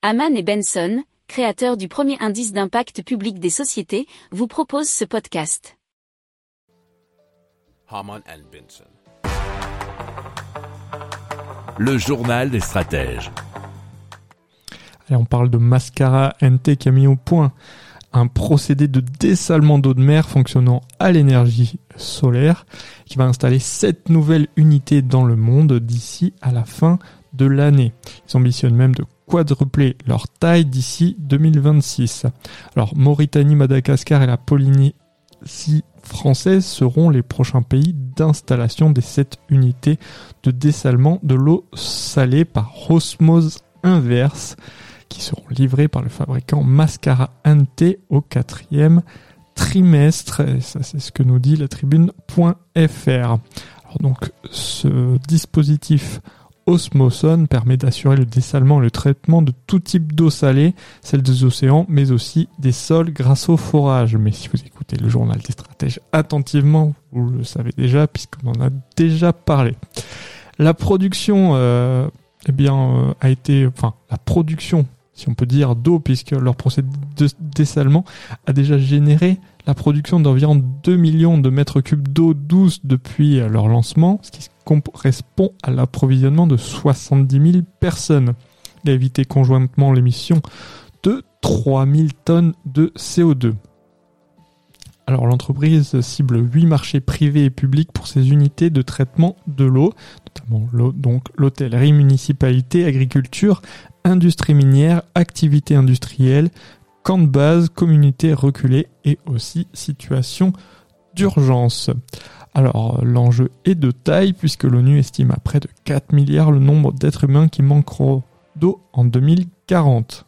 Haman et Benson, créateurs du premier indice d'impact public des sociétés, vous proposent ce podcast. Haman and Benson. Le journal des stratèges. Allez, on parle de Mascara NT qui a mis au point un procédé de dessalement d'eau de mer fonctionnant à l'énergie solaire qui va installer sept nouvelles unités dans le monde d'ici à la fin de l'année. Ils ambitionnent même de quadrupler leur taille d'ici 2026. Alors Mauritanie, Madagascar et la Polynésie française seront les prochains pays d'installation des sept unités de dessalement de l'eau salée par osmose inverse qui seront livrées par le fabricant Mascara Ante au quatrième trimestre. Et ça, c'est ce que nous dit la tribune.fr. Alors donc, ce dispositif Osmoson permet d'assurer le dessalement et le traitement de tout type d'eau salée, celle des océans, mais aussi des sols grâce au forage. Mais si vous écoutez le journal des stratèges attentivement, vous le savez déjà, puisqu'on en a déjà parlé. La production, euh, eh bien, euh, a été, enfin, la production si on peut dire, d'eau, puisque leur procédé de dessalement a déjà généré la production d'environ 2 millions de mètres cubes d'eau douce depuis leur lancement, ce qui correspond à l'approvisionnement de 70 000 personnes. Il a évité conjointement l'émission de 3000 tonnes de CO2. Alors l'entreprise cible 8 marchés privés et publics pour ses unités de traitement de l'eau, notamment l'hôtellerie, municipalité, agriculture, industrie minière, activité industrielle, camp de base, communauté reculée et aussi situation d'urgence. Alors l'enjeu est de taille puisque l'ONU estime à près de 4 milliards le nombre d'êtres humains qui manqueront d'eau en 2040.